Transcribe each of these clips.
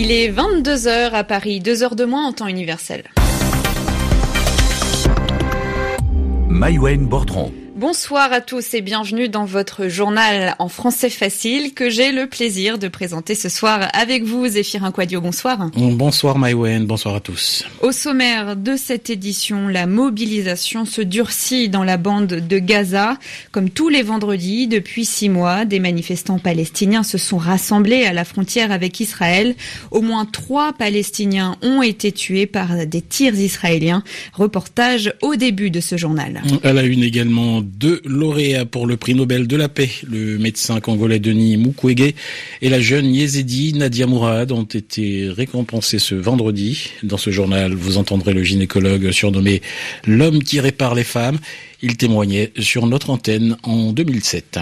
Il est 22h à Paris, 2 heures de moins en temps universel. Maïwen Bordron. Bonsoir à tous et bienvenue dans votre journal en français facile que j'ai le plaisir de présenter ce soir avec vous, Zéphirin Quadio. Bonsoir. Bonsoir Maïwen, bonsoir à tous. Au sommaire de cette édition, la mobilisation se durcit dans la bande de Gaza. Comme tous les vendredis, depuis six mois, des manifestants palestiniens se sont rassemblés à la frontière avec Israël. Au moins trois Palestiniens ont été tués par des tirs israéliens. Reportage au début de ce journal. Elle a une également deux lauréats pour le prix Nobel de la paix. Le médecin congolais Denis Mukwege et la jeune yézidi Nadia Mourad ont été récompensés ce vendredi. Dans ce journal, vous entendrez le gynécologue surnommé l'homme qui répare les femmes. Il témoignait sur notre antenne en 2007.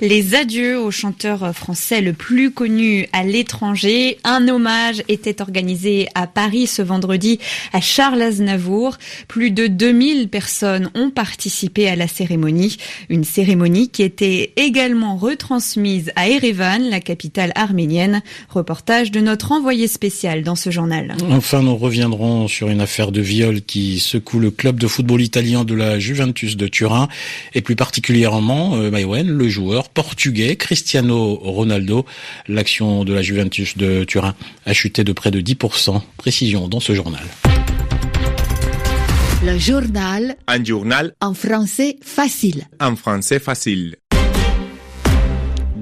Les adieux au chanteur français le plus connu à l'étranger. Un hommage était organisé à Paris ce vendredi à Charles Aznavour. Plus de 2000 personnes ont participé à la cérémonie. Une cérémonie qui était également retransmise à Erevan, la capitale arménienne. Reportage de notre envoyé spécial dans ce journal. Enfin, nous reviendrons sur une affaire de viol qui secoue le club de football italien de la Juventus de Turin et plus particulièrement euh, le joueur portugais Cristiano Ronaldo. L'action de la Juventus de Turin a chuté de près de 10%. Précision dans ce journal. Le journal. Un journal. En français facile. En français facile.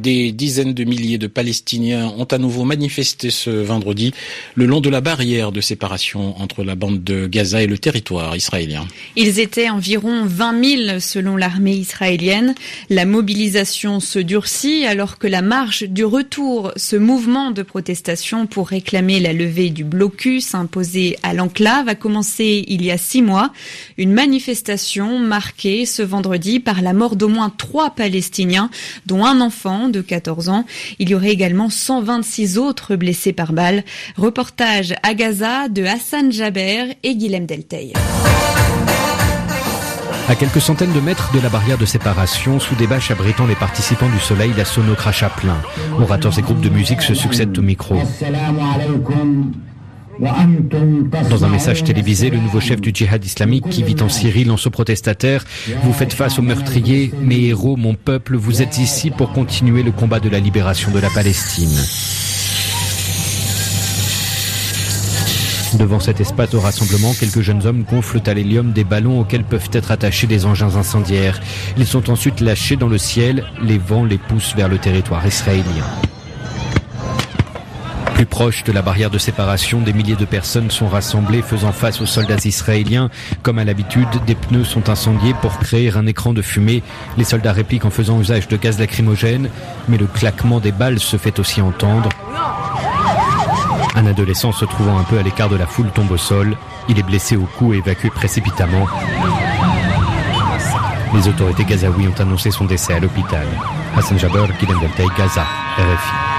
Des dizaines de milliers de Palestiniens ont à nouveau manifesté ce vendredi le long de la barrière de séparation entre la bande de Gaza et le territoire israélien. Ils étaient environ 20 000 selon l'armée israélienne. La mobilisation se durcit alors que la marche du retour, ce mouvement de protestation pour réclamer la levée du blocus imposé à l'enclave, a commencé il y a six mois. Une manifestation marquée ce vendredi par la mort d'au moins trois Palestiniens, dont un enfant de 14 ans. Il y aurait également 126 autres blessés par balle. Reportage à Gaza de Hassan Jaber et Guilhem Delteil. À quelques centaines de mètres de la barrière de séparation, sous des bâches abritant les participants du soleil, la sono crache à plein. Orateurs et groupes de musique se succèdent au micro. Dans un message télévisé, le nouveau chef du djihad islamique qui vit en Syrie lance aux protestataires Vous faites face aux meurtriers, mes héros, mon peuple, vous êtes ici pour continuer le combat de la libération de la Palestine. Devant cet espace de rassemblement, quelques jeunes hommes gonflent à l'hélium des ballons auxquels peuvent être attachés des engins incendiaires. Ils sont ensuite lâchés dans le ciel, les vents les poussent vers le territoire israélien. Plus proche de la barrière de séparation, des milliers de personnes sont rassemblées faisant face aux soldats israéliens. Comme à l'habitude, des pneus sont incendiés pour créer un écran de fumée. Les soldats répliquent en faisant usage de gaz lacrymogène, mais le claquement des balles se fait aussi entendre. Un adolescent se trouvant un peu à l'écart de la foule tombe au sol. Il est blessé au cou et évacué précipitamment. Les autorités gazaouis ont annoncé son décès à l'hôpital. Hassan Jaber, Gaza, RFI.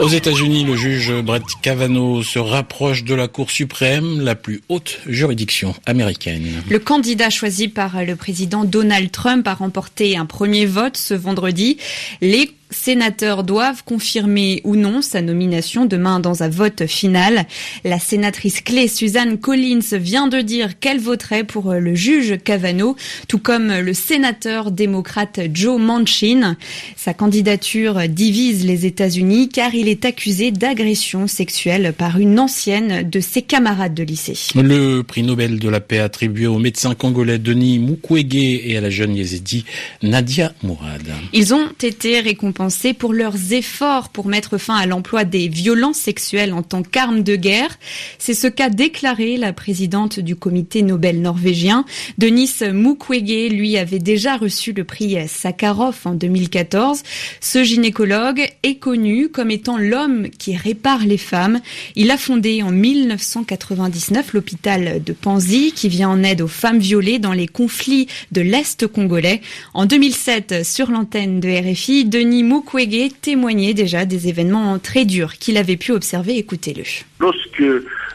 Aux États-Unis, le juge Brett Kavanaugh se rapproche de la Cour suprême, la plus haute juridiction américaine. Le candidat choisi par le président Donald Trump a remporté un premier vote ce vendredi. Les sénateurs doivent confirmer ou non sa nomination demain dans un vote final. La sénatrice clé Suzanne Collins vient de dire qu'elle voterait pour le juge Kavanaugh, tout comme le sénateur démocrate Joe Manchin. Sa candidature divise les États-Unis car il est accusé d'agression sexuelle par une ancienne de ses camarades de lycée. Le prix Nobel de la paix attribué au médecin congolais Denis Mukwege et à la jeune yézidi Nadia Mourad. Ils ont été récompensés pour leurs efforts pour mettre fin à l'emploi des violences sexuelles en tant qu'arme de guerre. C'est ce qu'a déclaré la présidente du comité Nobel norvégien. Denis Mukwege, lui, avait déjà reçu le prix Sakharov en 2014. Ce gynécologue est connu comme étant l'homme qui répare les femmes. Il a fondé en 1999 l'hôpital de Panzi qui vient en aide aux femmes violées dans les conflits de l'Est congolais. En 2007, sur l'antenne de RFI, Denis Mukwege témoignait déjà des événements très durs qu'il avait pu observer. Écoutez-le. Lorsque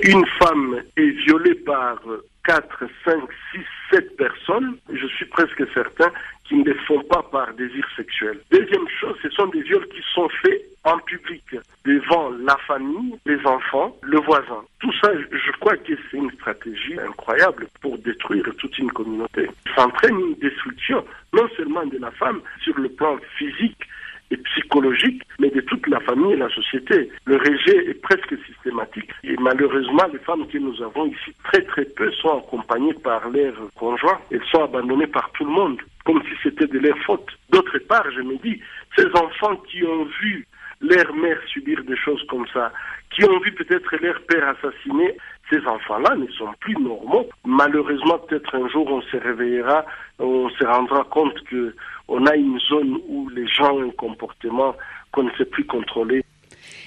une femme est violée par 4, 5, 6, 7 personnes, je suis presque certain qu'ils ne les font pas par désir sexuel. Deuxième chose, ce sont des viols qui sont faits en public. devant la famille, les enfants, le voisin. Tout ça, je crois que c'est une stratégie incroyable pour détruire toute une communauté. Ça entraîne une destruction, non seulement de la femme sur le plan physique, et psychologique, mais de toute la famille et la société. Le rejet est presque et malheureusement, les femmes que nous avons ici, très très peu sont accompagnées par leurs conjoints. Elles sont abandonnées par tout le monde, comme si c'était de leur faute. D'autre part, je me dis, ces enfants qui ont vu leur mère subir des choses comme ça, qui ont vu peut-être leur père assassiné, ces enfants-là ne sont plus normaux. Malheureusement, peut-être un jour on se réveillera, on se rendra compte que on a une zone où les gens ont un comportement qu'on ne sait plus contrôler.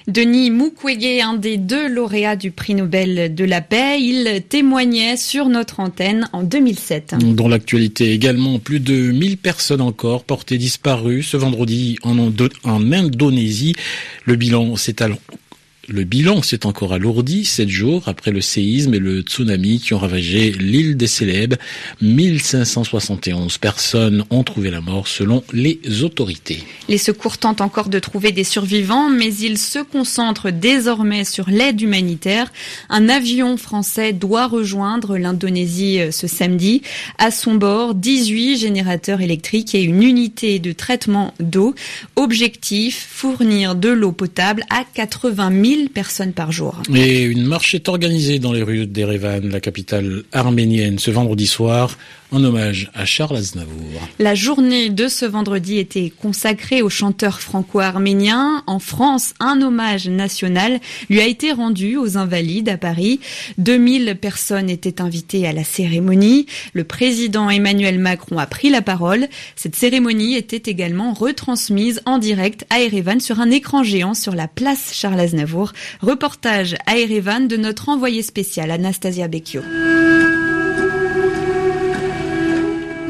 Denis Mukwege, un des deux lauréats du prix Nobel de la paix, il témoignait sur notre antenne en 2007. Dans l'actualité également, plus de 1000 personnes encore portées disparues ce vendredi en, Indonésie. Le bilan s'étale le bilan s'est encore alourdi sept jours après le séisme et le tsunami qui ont ravagé l'île des Célèbres. 1571 personnes ont trouvé la mort selon les autorités. Les secours tentent encore de trouver des survivants, mais ils se concentrent désormais sur l'aide humanitaire. Un avion français doit rejoindre l'Indonésie euh, ce samedi. À son bord, 18 générateurs électriques et une unité de traitement d'eau. Objectif, fournir de l'eau potable à 80 000 personnes par jour. Et une marche est organisée dans les rues d'Erevan, la capitale arménienne, ce vendredi soir en hommage à Charles Aznavour. La journée de ce vendredi était consacrée au chanteur franco-arménien. En France, un hommage national lui a été rendu aux Invalides à Paris. 2000 personnes étaient invitées à la cérémonie. Le président Emmanuel Macron a pris la parole. Cette cérémonie était également retransmise en direct à Erevan sur un écran géant sur la place Charles Aznavour. Reportage à Erevan de notre envoyé spécial Anastasia Becchio.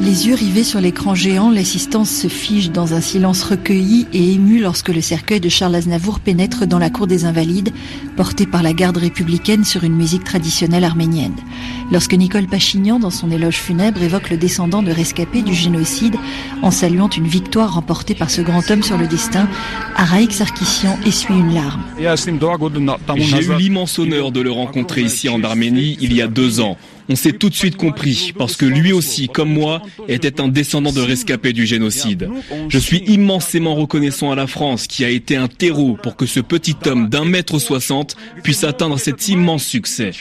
Les yeux rivés sur l'écran géant, l'assistance se fige dans un silence recueilli et ému lorsque le cercueil de Charles Aznavour pénètre dans la cour des Invalides, porté par la garde républicaine sur une musique traditionnelle arménienne. Lorsque Nicole Pachignan, dans son éloge funèbre, évoque le descendant de rescapé du génocide en saluant une victoire remportée par ce grand homme sur le destin, Araïk Sarkissian essuie une larme. J'ai eu l'immense honneur de le rencontrer ici en Arménie il y a deux ans. On s'est tout de suite compris, parce que lui aussi, comme moi, était un descendant de rescapé du génocide. Je suis immensément reconnaissant à la France qui a été un terreau pour que ce petit homme d'un mètre soixante puisse atteindre cet immense succès.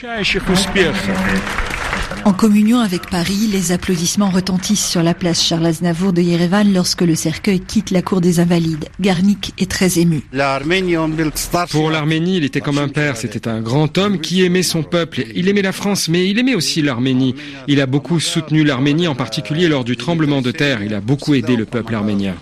En communion avec Paris, les applaudissements retentissent sur la place Charles Aznavour de Yerevan lorsque le cercueil quitte la cour des Invalides. Garnick est très ému. Pour l'Arménie, il était comme un père. C'était un grand homme qui aimait son peuple. Il aimait la France, mais il aimait aussi l'Arménie. Il a beaucoup soutenu l'Arménie, en particulier lors du tremblement de terre. Il a beaucoup aidé le peuple arménien.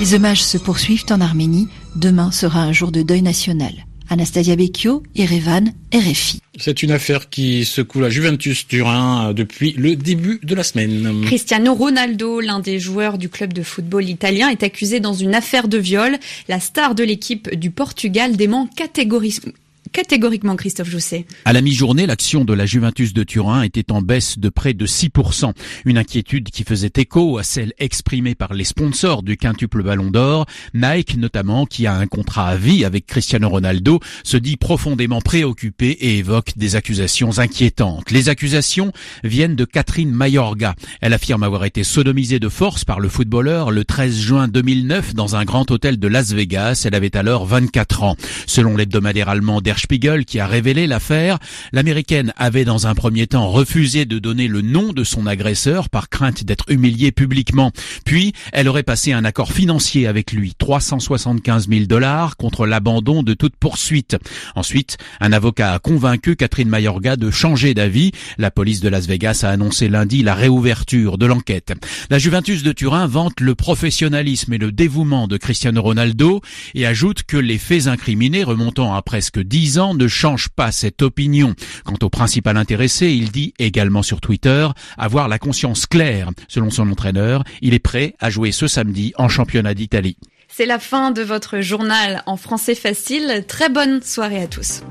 Les hommages se poursuivent en Arménie. Demain sera un jour de deuil national. Anastasia Becchio, Erevan, RFI. C'est une affaire qui secoue la Juventus Turin depuis le début de la semaine. Cristiano Ronaldo, l'un des joueurs du club de football italien, est accusé dans une affaire de viol. La star de l'équipe du Portugal dément catégoriquement catégoriquement, Christophe Jousset. À la mi-journée, l'action de la Juventus de Turin était en baisse de près de 6%. Une inquiétude qui faisait écho à celle exprimée par les sponsors du quintuple ballon d'or. Nike, notamment, qui a un contrat à vie avec Cristiano Ronaldo, se dit profondément préoccupé et évoque des accusations inquiétantes. Les accusations viennent de Catherine Mayorga. Elle affirme avoir été sodomisée de force par le footballeur le 13 juin 2009 dans un grand hôtel de Las Vegas. Elle avait alors 24 ans. Selon l'hebdomadaire allemand Der Spiegel qui a révélé l'affaire. L'américaine avait dans un premier temps refusé de donner le nom de son agresseur par crainte d'être humiliée publiquement. Puis, elle aurait passé un accord financier avec lui, 375 000 dollars contre l'abandon de toute poursuite. Ensuite, un avocat a convaincu Catherine Mayorga de changer d'avis. La police de Las Vegas a annoncé lundi la réouverture de l'enquête. La Juventus de Turin vante le professionnalisme et le dévouement de Cristiano Ronaldo et ajoute que les faits incriminés remontant à presque 10 ne change pas cette opinion. Quant au principal intéressé, il dit également sur Twitter avoir la conscience claire. Selon son entraîneur, il est prêt à jouer ce samedi en championnat d'Italie. C'est la fin de votre journal en français facile. Très bonne soirée à tous.